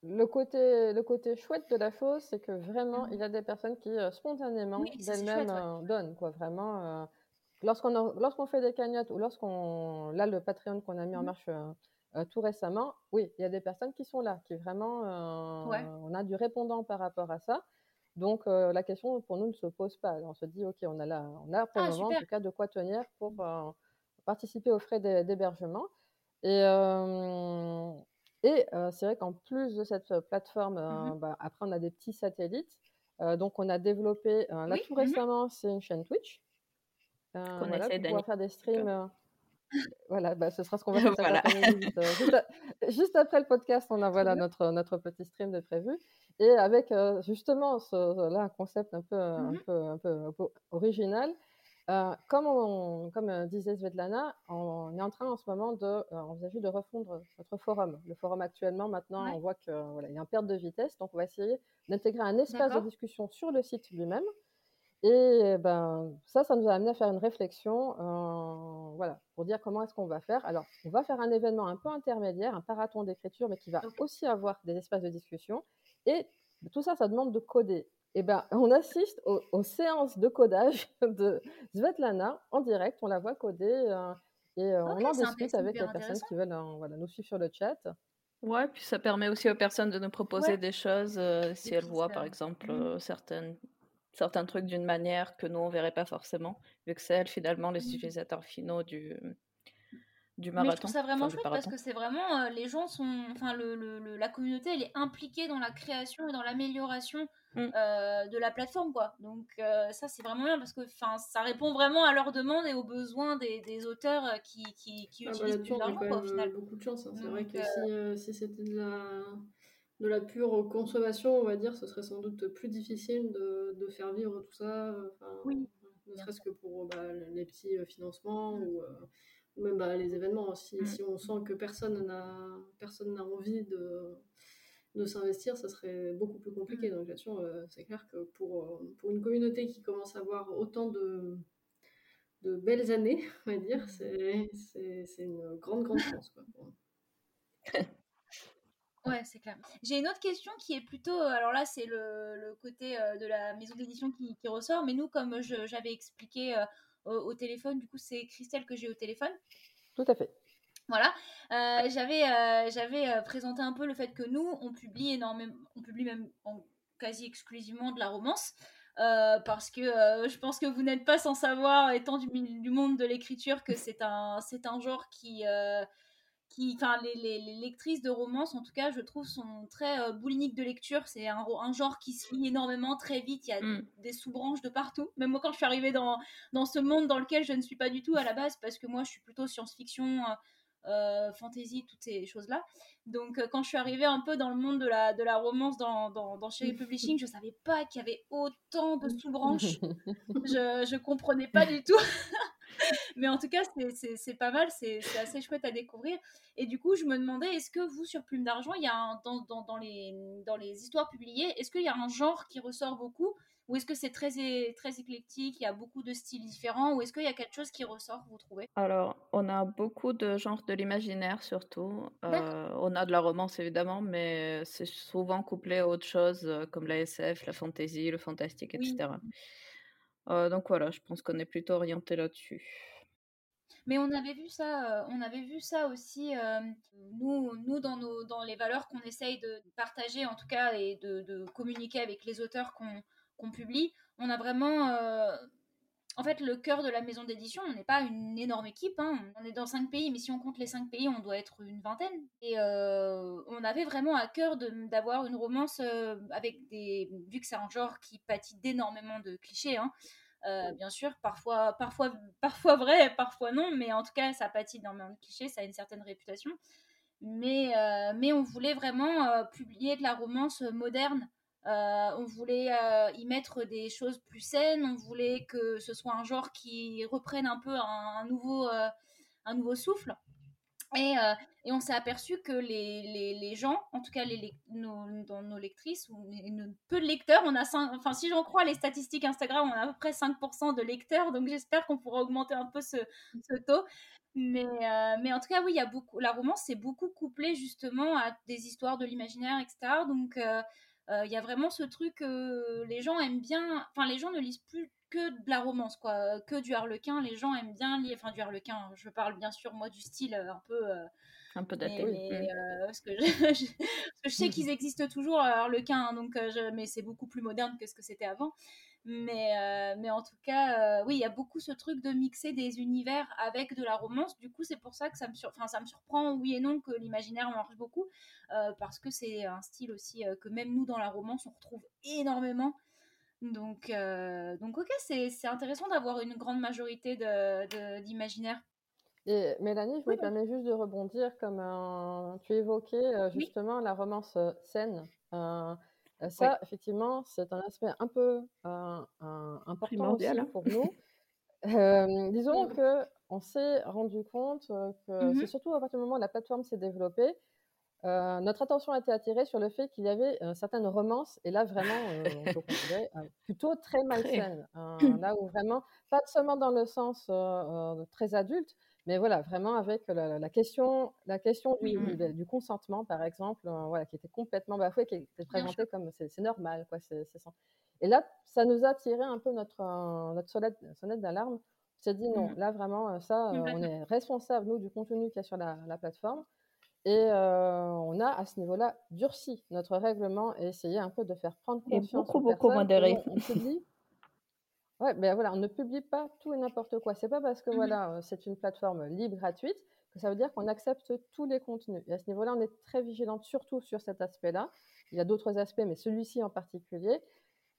Le côté, le côté chouette de la chose, c'est que vraiment, mmh. il y a des personnes qui spontanément d'elles-mêmes donnent, quoi, vraiment. lorsqu'on lorsqu'on fait des cagnottes ou lorsqu'on, là, le Patreon qu'on a mis en mmh. marche euh, tout récemment, oui, il y a des personnes qui sont là, qui vraiment, euh, on a du répondant par rapport à ça. Donc euh, la question pour nous ne se pose pas. On se dit, ok, on a là, on a pour le ah, moment en tout cas de quoi tenir pour participer aux frais d'hébergement. Et, et c'est vrai qu'en plus de cette plateforme, mmh bah, après on a des petits satellites. donc on a développé, là tout mmh récemment, c'est une chaîne Twitch. qu'on voilà, essaie pour faire des streams. Voilà, bah, ce sera ce qu'on va faire voilà. juste, juste, après le podcast, on a voilà, notre, notre petit stream de prévu. Et avec justement ce, là, un concept un peu, un mmh peu, un peu, un peu original. Euh, comme, on, comme disait Svetlana, on est en train en ce moment de envisager de refondre notre forum. Le forum actuellement, maintenant, on voit qu'il voilà, y a une perte de vitesse, donc on va essayer d'intégrer un espace de discussion sur le site lui-même et ben, ça, ça nous a amené à faire une réflexion euh, voilà, pour dire comment est-ce qu'on va faire. Alors, on va faire un événement un peu intermédiaire, un marathon d'écriture, mais qui va aussi avoir des espaces de discussion. Et tout ça, ça demande de coder. Et ben, on assiste aux, séances de codage de Svetlana en direct, on la voit coder euh, et euh, on en discute avec les personnes qui veulent voilà, nous suivre sur le chat. Ouais, puis ça permet aussi aux personnes de nous proposer des choses si elles voient, par exemple, mmh. certaines certains trucs d'une manière que nous, on verrait pas forcément, vu que c'est elles, finalement, les mmh. utilisateurs finaux du, du marathon. Mais je trouve ça vraiment chouette parce que c'est vraiment, euh, les gens sont, enfin, le, le, la communauté, elle est impliquée dans la création et dans l'amélioration mmh. euh, de la plateforme, quoi. Donc, euh, ça, c'est vraiment bien parce que, enfin, ça répond vraiment à leurs demandes et aux besoins des, des auteurs qui, qui, qui ah bah, utilisent plus d'argent, au final. beaucoup de chance, hein. c'est vrai que si, si c'était de la de la pure consommation, on va dire, ce serait sans doute plus difficile de, de faire vivre tout ça. oui. Ne serait-ce que pour bah, les petits financements ou, euh, ou, même bah, les événements. Si, mm. si, on sent que personne n'a personne n'a envie de, de s'investir, ça serait beaucoup plus compliqué. Mm. Donc là-dessus, euh, c'est clair que pour, pour une communauté qui commence à avoir autant de, de belles années, on va dire, mm. c'est une grande, grande chance. Quoi, Ouais, c'est clair. J'ai une autre question qui est plutôt. Euh, alors là, c'est le, côté euh, de la maison d'édition qui, ressort. Mais nous, comme j'avais expliqué euh, au, téléphone, du coup, c'est Christelle que j'ai au téléphone. Tout à fait. Voilà. j'avais j'avais présenté un peu le fait que nous, on publie énormément. On publie même quasi exclusivement de la romance. parce que je pense que vous n'êtes pas sans savoir, étant du, du monde de l'écriture, que c'est un, c'est un genre qui, qui, enfin, les, les, lectrices de romance, en tout cas, je trouve, sont très euh, boulimiques de lecture. C'est un, un, genre qui se lit énormément, très vite. Il y a mm. des sous-branches de partout. Même moi, quand je suis arrivée dans, dans ce monde dans lequel je ne suis pas du tout à la base, parce que moi, je suis plutôt science-fiction, euh, euh fantasy, toutes ces choses-là. Donc, euh, quand je suis arrivée un peu dans le monde de la, de la romance dans, dans, dans chez Publishing, je savais pas qu'il y avait autant de sous-branches. je, je comprenais pas du tout. Mais en tout cas, c'est pas mal, c'est assez chouette à découvrir. Et du coup, je me demandais, est-ce que vous, sur Plume d'Argent, il y a dans, dans, dans, les, dans les histoires publiées, est-ce qu'il y a un genre qui ressort beaucoup ou est-ce que c'est très, très éclectique, il y a beaucoup de styles différents, ou est-ce qu'il y a quelque chose qui ressort, vous trouvez? Alors, on a beaucoup de genres de l'imaginaire surtout. Euh, on a de la romance évidemment, mais c'est souvent couplé à autre chose euh, comme la SF, la fantasy, le fantastique, etc. Euh, donc voilà, je pense qu'on est plutôt orienté là-dessus. Mais on avait vu ça, euh, on avait vu ça aussi, euh, nous, nous dans, nos, dans les valeurs qu'on essaye de partager en tout cas et de, communiquer avec les auteurs qu'on publie, on a vraiment en fait, le cœur de la maison d'édition, on n'est pas une énorme équipe. Hein. On est dans cinq pays, mais si on compte les cinq pays, on doit être une vingtaine. Et on avait vraiment à cœur d'avoir une romance avec des. Vu que c'est un genre qui pâtit d'énormément de clichés, hein, euh, bien sûr, parfois, parfois, parfois vrai, parfois non, mais en tout cas, ça pâtit d'énormément de clichés, ça a une certaine réputation. Mais, euh, mais on voulait vraiment euh, publier de la romance moderne. On voulait y mettre des choses plus saines, on voulait que ce soit un genre qui reprenne un peu un, nouveau, un nouveau souffle. Et, et, on s'est aperçu que les, les, les, gens, en tout cas les, nos, dans nos lectrices, ou peu de lecteurs, on a enfin si j'en crois les statistiques Instagram, on a à peu près 5% de lecteurs, donc j'espère qu'on pourra augmenter un peu ce, ce taux. Mais, mais en tout cas, oui, il y a beaucoup, la romance c'est beaucoup couplé justement à des histoires de l'imaginaire, etc. Donc il y a vraiment ce truc que les gens aiment bien, enfin les gens ne lisent plus que de la romance, quoi, que du harlequin. Les gens aiment bien lire, enfin du harlequin. Je parle bien sûr moi du style euh, un peu, euh, un peu daté, mais, euh, parce, que je, je, sais qu'ils existent toujours harlequin, hein, donc je, mais c'est beaucoup plus moderne que ce que c'était avant. Mais, mais en tout cas, oui, il y a beaucoup ce truc de mixer des univers avec de la romance. Du coup, c'est pour ça que ça me, sur... enfin, ça me surprend, oui et non, que l'imaginaire marche beaucoup, parce que c'est un style aussi que même nous, dans la romance, on retrouve énormément. Donc, euh, donc ok, c'est intéressant d'avoir une grande majorité d'imaginaire. Et Mélanie, je me permets juste de rebondir, comme tu évoquais euh, justement la romance euh, saine. Ça, effectivement, c'est un aspect un peu important aussi hein. pour nous. disons que on s'est rendu compte que mmh c'est surtout à partir du moment où la plateforme s'est développée, euh, notre attention a été attirée sur le fait qu'il y avait euh, certaines romances, et là vraiment, euh, on peut considérer plutôt très malsaines. là où vraiment, pas seulement dans le sens très adulte, mais voilà, vraiment avec la, question, la question du, du, consentement, par exemple, voilà, qui était complètement bafouée, qui était présentée comme c'est normal, quoi, c'est Et là, ça nous a tiré un peu notre, notre sonnette, sonnette d'alarme. On s'est dit non, mmh. là vraiment, ça, on est responsable, nous, du contenu qu'il y a sur la, la plateforme. Et on a à ce niveau-là durci notre règlement et essayé un peu de faire prendre conscience. Et beaucoup, beaucoup modéré. On, publie. Ouais, ben voilà, on ne publie pas tout et n'importe quoi. C'est pas parce que mmh voilà, c'est une plateforme libre, gratuite, que ça veut dire qu'on accepte tous les contenus. Et à ce niveau-là, on est très vigilante, surtout sur cet aspect-là. Il y a d'autres aspects, mais celui-ci en particulier.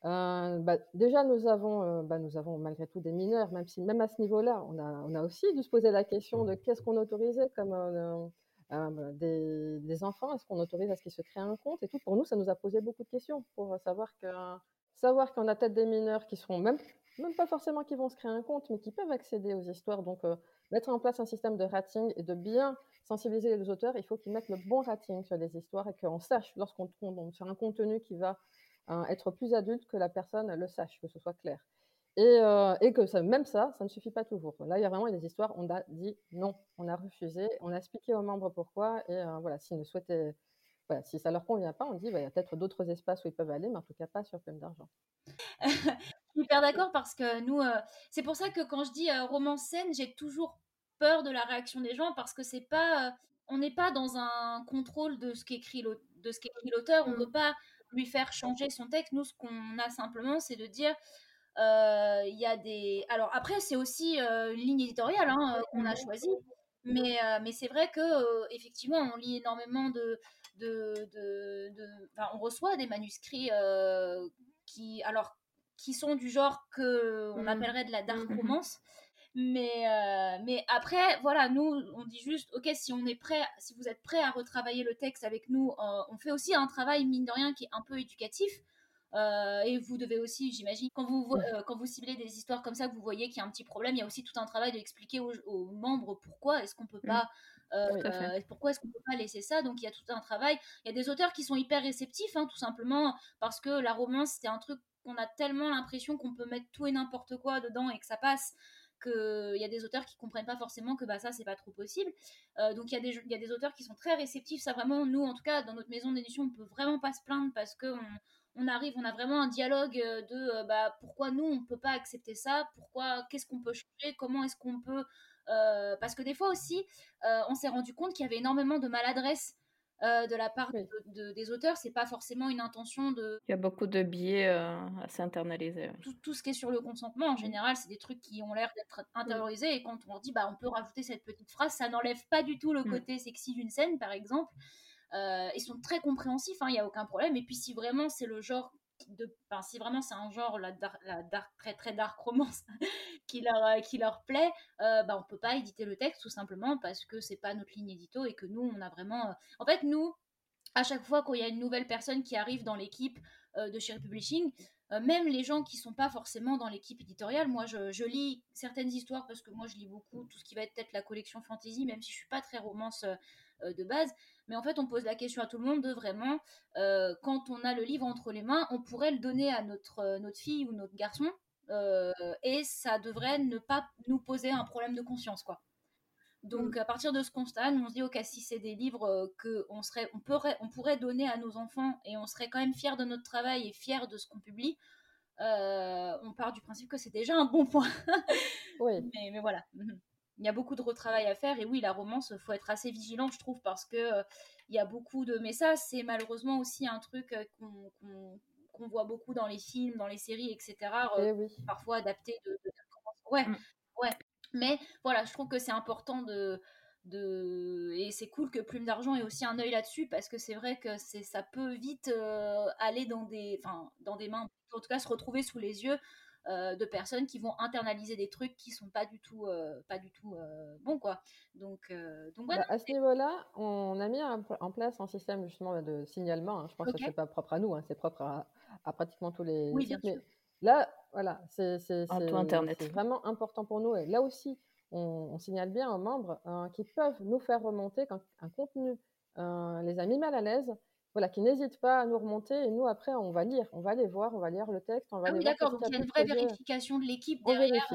Euh, bah, déjà, nous avons, bah, nous avons malgré tout des mineurs, même si même à ce niveau-là, on a, on a aussi dû se poser la question de qu'est-ce qu'on autorisait comme euh, bah, des, enfants, est-ce qu'on autorise à ce qu'ils se créent un compte et tout? Pour nous, ça nous a posé beaucoup de questions pour savoir que savoir qu'on a peut-être des mineurs qui seront même même pas forcément qui vont se créer un compte, mais qui peuvent accéder aux histoires. Donc, euh, mettre en place un système de rating et de bien sensibiliser les auteurs, il faut qu'ils mettent le bon rating sur les histoires et qu'on sache, lorsqu'on tombe sur un contenu qui va hein, être plus adulte, que la personne le sache, que ce soit clair. Euh, et, que ça, même ça, ça ne suffit pas toujours. Là, il y a vraiment des histoires, on a dit non, on a refusé, on a expliqué aux membres pourquoi, et euh, voilà, s'ils ne souhaitaient, voilà, si ça leur convient pas, on dit, bah, il y a peut-être d'autres espaces où ils peuvent aller, mais en tout cas pas sur Plein d'argent. suis hyper d'accord parce que nous, euh, c'est pour ça que quand je dis romance scène, j'ai toujours peur de la réaction des gens parce que c'est pas, on n'est pas dans un contrôle de ce qu'écrit l'auteur, on ne mmh. peut pas lui faire changer son texte. Nous, ce qu'on a simplement, c'est de dire euh, il y a des. Alors après, c'est aussi euh, une ligne éditoriale hein, euh, qu'on a choisie, mais, mais c'est vrai que effectivement, on lit énormément de, de, de, Enfin, on reçoit des manuscrits qui, alors, qui sont du genre que on mmh. appellerait de la dark mmh. romance. Mais, mais après, voilà, nous, on dit juste, ok, si on est prêt, si vous êtes prêt à retravailler le texte avec nous, on fait aussi un travail, mine de rien, qui est un peu éducatif. Euh, et vous devez aussi, j'imagine, quand vous, euh, quand vous ciblez des histoires comme ça, que vous voyez qu'il y a un petit problème, il y a aussi tout un travail d'expliquer aux, aux, membres pourquoi est-ce qu'on peut pas, euh, pourquoi est-ce qu'on peut pas laisser ça. Donc il y a tout un travail. Il y a des auteurs qui sont hyper réceptifs, hein, tout simplement parce que la romance c'est un truc qu'on a tellement l'impression qu'on peut mettre tout et n'importe quoi dedans et que ça passe qu'il y a des auteurs qui comprennent pas forcément que bah ça c'est pas trop possible. Donc il y, a des, auteurs qui sont très réceptifs. Ça vraiment nous en tout cas dans notre maison d'édition on peut vraiment pas se plaindre parce que on, on arrive, on a vraiment un dialogue euh, de euh, bah, pourquoi nous, on ne peut pas accepter ça, pourquoi, qu'est-ce qu'on peut changer, comment est-ce qu'on peut... Euh, parce que des fois aussi, on s'est rendu compte qu'il y avait énormément de maladresse de la part des auteurs. C'est pas forcément une intention de. Il y a beaucoup de biais à s'internaliser. Tout, ce qui est sur le consentement, en général, c'est des trucs qui ont l'air d'être intériorisés. Et quand on dit, bah, on peut rajouter cette petite phrase, ça n'enlève pas du tout le côté sexy d'une scène, par exemple. Euh, ils sont très compréhensifs, hein, il n'y a aucun problème. Et puis si vraiment c'est le genre de, si vraiment c'est un genre la, dark, très très dark romance qui leur euh, qui leur plaît, euh, bah on peut pas éditer le texte tout simplement parce que c'est pas notre ligne édito et que nous on a vraiment, en fait nous à chaque fois qu'il y a une nouvelle personne qui arrive dans l'équipe de chez Publishing, euh, même les gens qui sont pas forcément dans l'équipe éditoriale. Moi, je, lis certaines histoires parce que moi, je lis beaucoup tout ce qui va être peut-être la collection fantasy, même si je suis pas très romance euh, de base. Mais en fait, on pose la question à tout le monde de vraiment, quand on a le livre entre les mains, on pourrait le donner à notre, notre fille ou notre garçon. et ça devrait ne pas nous poser un problème de conscience, quoi. Donc mm. à partir de ce constat, on se dit ok si c'est des livres euh, que on serait, on pourrait, on pourrait donner à nos enfants et on serait quand même fier de notre travail et fier de ce qu'on publie. Euh, on part du principe que c'est déjà un bon point. oui. Mais, voilà, mhm. Il y a beaucoup de retravail à faire et oui la romance, faut être assez vigilant je trouve parce que euh, il y a beaucoup de, mais ça c'est malheureusement aussi un truc qu'on voit beaucoup dans les films, dans les séries, etc. Eh parfois adapté de, ouais, mm. ouais. Mais voilà, je trouve que c'est important de, de... et c'est cool que Plume d'argent ait aussi un œil là-dessus parce que c'est vrai que ça peut vite euh, aller dans des enfin dans des mains en tout cas se retrouver sous les yeux euh, de personnes qui vont internaliser des trucs qui sont pas du tout euh, pas du tout bons quoi donc donc voilà. Bah, à ce niveau-là on a mis en place un système justement de signalement hein. je pense que c'est pas propre à nous hein. c'est propre à, pratiquement tous les oui, bien sûr. Là, voilà, c'est vraiment important pour nous. Et là aussi, on, signale bien aux membres hein, qui peuvent nous faire remonter quand un contenu euh, les a mis mal à l'aise. Voilà, qui n'hésitent pas à nous remonter et nous après on va lire, on va aller voir, on va lire le texte, on va ah oui, d'accord, il y a une vraie vérification de l'équipe derrière.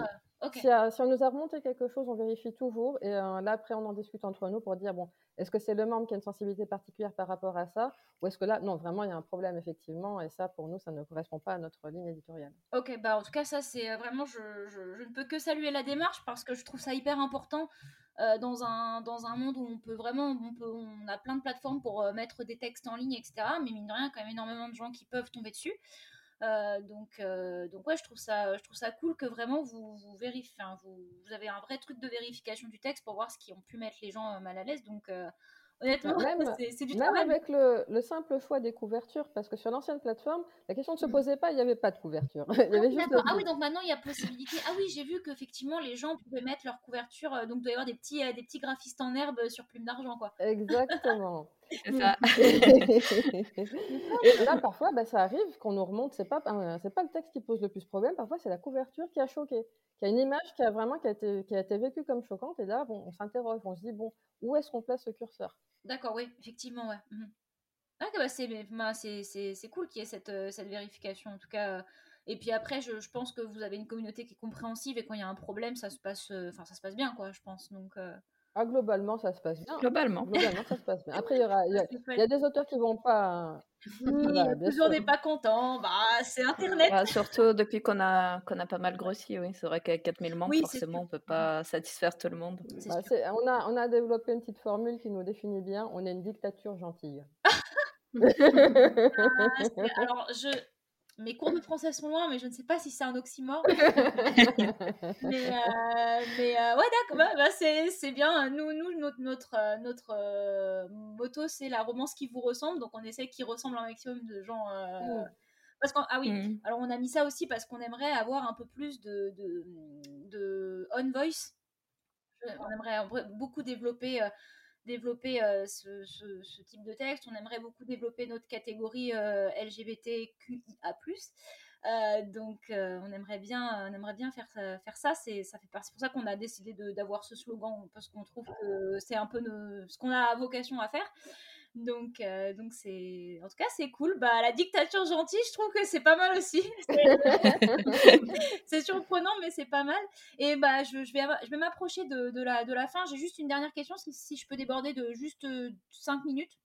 Euh, si, on nous a remonté quelque chose, on vérifie toujours et euh, là après on en discute entre nous pour dire bon, est-ce que c'est le membre qui a une sensibilité particulière par rapport à ça Ou est-ce que là, non, vraiment, il y a un problème, effectivement, et ça, pour nous, ça ne correspond pas à notre ligne éditoriale. Ok, bah en tout cas, ça, c'est euh, vraiment, je, ne peux que saluer la démarche parce que je trouve ça hyper important euh, dans, un, dans un monde où on peut vraiment, on, a plein de plateformes pour euh, mettre des textes en ligne, etc. Mais mine de rien, quand même énormément de gens qui peuvent tomber dessus. Euh, donc, euh, donc ouais, je trouve ça, je trouve ça cool que vraiment vous, vous vérifiez, vous, vous, avez un vrai truc de vérification du texte pour voir ce qui ont pu mettre les gens euh, mal à l'aise. Donc, honnêtement, c'est du même avec le, le, simple choix des couvertures, parce que sur l'ancienne plateforme, la question ne se mmh. posait pas, il n'y avait pas de couverture. il y avait ah, juste ah oui, donc maintenant il y a possibilité. Ah oui, j'ai vu qu'effectivement les gens pouvaient mettre leur couverture, donc il doit y avoir des petits, des petits graphistes en herbe sur plume d'argent, quoi. Exactement. C'est ça. et là, parfois, bah, ça arrive qu'on nous remonte. C'est pas, c'est pas le texte qui pose le plus problème. Parfois, c'est la couverture qui a choqué, qui a une image qui a vraiment qui a été, qui a été vécue comme choquante. Et là, on s'interroge, on se dit bon, où est-ce qu'on place ce curseur? D'accord, oui, effectivement, ouais. Mmh ah, bah, bah, c'est, c'est, c'est cool qu'il y ait cette, euh, cette vérification, en tout cas. Euh. Et puis après, je, je, pense que vous avez une communauté qui est compréhensive et quand il y a un problème, ça se passe, euh, enfin, ça se passe bien, quoi, je pense. Donc. Ah, globalement, ça se passe bien. Globalement. Globalement, ça se passe bien. Après, il y, aura, il y, a, des auteurs qui vont pas. Oui, on n'est pas content. Bah, c'est Internet. Bah, surtout depuis qu'on a, qu'on a pas mal grossi, oui. C'est vrai qu'avec 4000 membres, forcément, on ne peut pas satisfaire tout le monde. Bah, on, a, on a développé une petite formule qui nous définit bien. On est une dictature gentille. Ah, alors, je, mes cours de français sont loin, mais je ne sais pas si c'est un oxymore. mais, euh, mais euh, ouais, d'accord, bah, bah, c'est bien. Nous, nous notre, notre, euh, notre moto, c'est la romance qui vous ressemble. Donc, on essaie qu'il ressemble un maximum de gens. Mmh. Parce ah oui, mmh. alors on a mis ça aussi parce qu'on aimerait avoir un peu plus de, de, de on voice. On aimerait beaucoup développer développer euh, ce, type de texte. On aimerait beaucoup développer notre catégorie euh, LGBTQIA+. Euh, donc, on aimerait bien, aimerait bien faire, faire ça. C'est, ça fait C'est pour ça qu'on a décidé d'avoir ce slogan parce qu'on trouve que c'est un peu ce qu'on a vocation à faire. Donc, euh, donc c'est, en tout cas, c'est cool. Bah, la dictature gentille, je trouve que c'est pas mal aussi. c'est surprenant, mais c'est pas mal. Et bah, je, je vais, je vais m'approcher de, de, la, de la fin. J'ai juste une dernière question, si, si je peux déborder de juste 5 euh, minutes.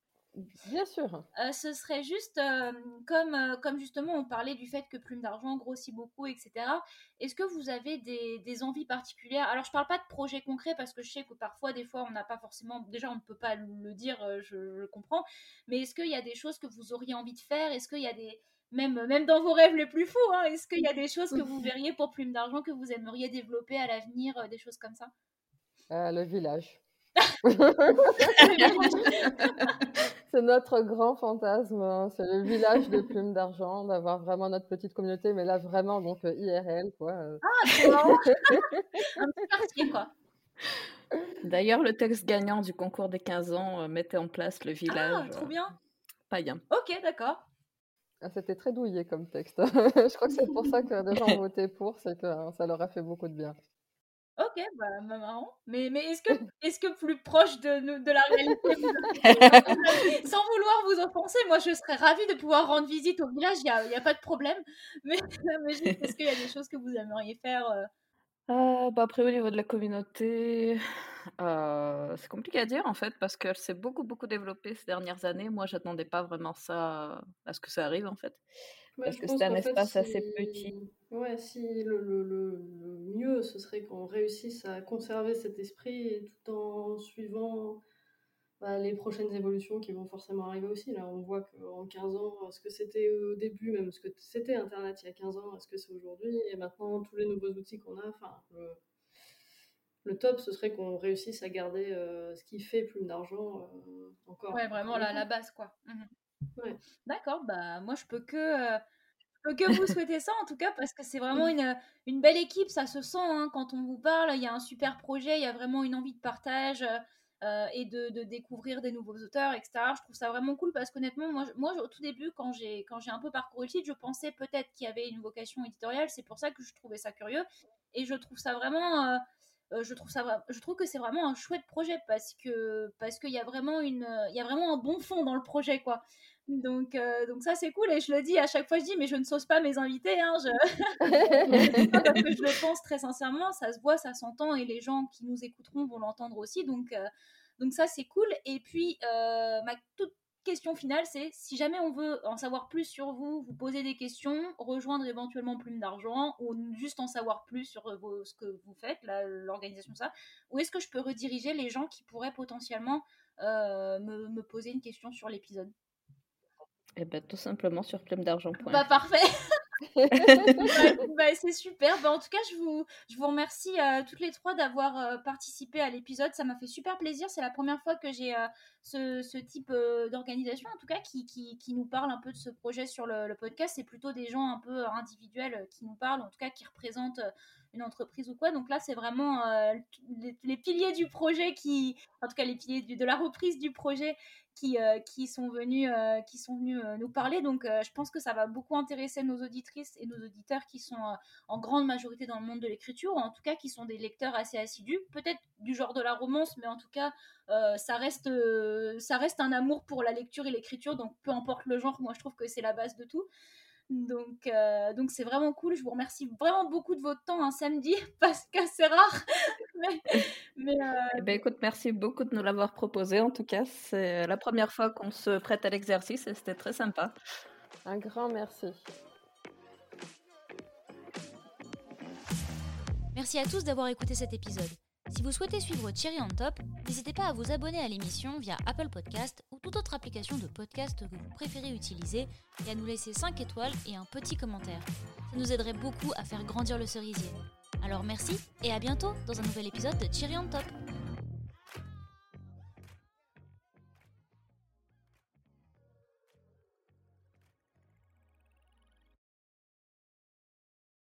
Bien sûr. Euh, ce serait juste euh, comme, euh, comme justement on parlait du fait que Plume d'argent grossit beaucoup, etc. Est-ce que vous avez des, des, envies particulières? Alors je parle pas de projets concrets parce que je sais que parfois, des fois, on n'a pas forcément. Déjà, on ne peut pas le dire, je, comprends. Mais est-ce qu'il y a des choses que vous auriez envie de faire? Est-ce qu'il y a des. Même, même dans vos rêves les plus fous, hein, est-ce qu'il y a des choses que vous verriez pour Plume d'argent que vous aimeriez développer à l'avenir, des choses comme ça? Le village. c'est notre grand fantasme, hein. c'est le village de plumes d'argent, d'avoir vraiment notre petite communauté, mais là vraiment donc euh, IRL quoi. Euh. Ah, Un petit quartier quoi. D'ailleurs, le texte gagnant du concours des 15 ans euh, mettait en place le village. Ah, trop bien. Païen. Ok, d'accord. Ah, c'était très douillé comme texte. Je crois que c'est pour ça que des gens ont voté pour, c'est que ça leur a fait beaucoup de bien. Ok, bah, bah, marrant. Mais, mais est-ce que, est que plus proche de, de la réalité, sans vouloir vous offenser, moi je serais ravie de pouvoir rendre visite au village, il n'y a, y a, pas de problème. Mais, mais est-ce qu'il y a des choses que vous aimeriez faire euh? Euh, bah, après, au niveau de la communauté, euh, c'est compliqué à dire en fait, parce qu'elle s'est beaucoup, beaucoup développée ces dernières années. Moi, j'attendais pas vraiment ça à ce que ça arrive en fait. Parce que c'est un espace assez petit. Ouais, si le, le, le, mieux, ce serait qu'on réussisse à conserver cet esprit tout en suivant bah, les prochaines évolutions qui vont forcément arriver aussi. Là, on voit qu'en 15 ans, ce que c'était au début, même ce que c'était Internet il y a 15 ans, est-ce que c'est aujourd'hui, et maintenant tous les nouveaux outils qu'on a, enfin, le, top, ce serait qu'on réussisse à garder euh, ce qui fait Plume d'argent euh, encore. Ouais, vraiment la, la base, quoi. Mmh D'accord, bah moi je peux que. Euh, que vous souhaitez ça en tout cas parce que c'est vraiment une, une, belle équipe, ça se sent hein, quand on vous parle, il y a un super projet, il y a vraiment une envie de partage, euh, et de, découvrir des nouveaux auteurs, etc. Je trouve ça vraiment cool parce qu'honnêtement, moi, moi, au tout début, quand j'ai, quand j'ai un peu parcouru le site, je pensais peut-être qu'il y avait une vocation éditoriale. C'est pour ça que je trouvais ça curieux. Et je trouve ça vraiment. Euh, euh, je trouve ça je trouve que c'est vraiment un chouette projet parce que parce qu'il y a vraiment une il y a vraiment un bon fond dans le projet quoi donc, euh, donc ça, c'est cool. Et je le dis à chaque fois, je dis, mais je ne sauce pas mes invités. Hein, je... parce que je le pense très sincèrement. Ça se voit, ça s'entend. Et les gens qui nous écouteront vont l'entendre aussi. Donc, euh, donc ça, c'est cool. Et puis, ma toute question finale, c'est si jamais on veut en savoir plus sur vous, vous poser des questions, rejoindre éventuellement Plume d'Argent ou juste en savoir plus sur ce que vous faites, l'organisation, ça, où est-ce que je peux rediriger les gens qui pourraient potentiellement me, me poser une question sur l'épisode? Eh ben, tout simplement sur d'argent.fr. Bah, parfait. bah, c'est super. Bah, en tout cas, je vous, je vous remercie euh, toutes les trois d'avoir euh, participé à l'épisode. Ça m'a fait super plaisir. C'est la première fois que j'ai euh, ce, ce, type d'organisation, en tout cas, qui, qui, qui, nous parle un peu de ce projet sur le, le podcast. C'est plutôt des gens un peu individuels qui nous parlent, en tout cas, qui représentent une entreprise ou quoi. Donc là, c'est vraiment les, piliers du projet qui, en tout cas, les piliers de la reprise du projet qui, euh, qui sont venus, euh, qui sont venus euh, nous parler. Donc, je pense que ça va beaucoup intéresser nos auditrices et nos auditeurs qui sont en grande majorité dans le monde de l'écriture, ou en tout cas qui sont des lecteurs assez assidus, peut-être du genre de la romance, mais en tout cas, ça, reste, ça reste un amour pour la lecture et l'écriture. Donc, peu importe le genre, moi, je trouve que c'est la base de tout. Donc, euh, donc c'est vraiment cool. Je vous remercie vraiment beaucoup de votre temps un samedi parce que c'est rare. mais, euh, eh ben, écoute, merci beaucoup de nous l'avoir proposé. En tout cas, c'est la première fois qu'on se prête à l'exercice et c'était très sympa. Un grand merci. Merci à tous d'avoir écouté cet épisode. Si vous souhaitez suivre Thierry on Top, n'hésitez pas à vous abonner à l'émission via Apple Podcast ou toute autre application de podcast que vous préférez utiliser et à nous laisser 5 étoiles et un petit commentaire. Ça nous aiderait beaucoup à faire grandir le cerisier. Alors merci et à bientôt dans un nouvel épisode de Thierry on Top.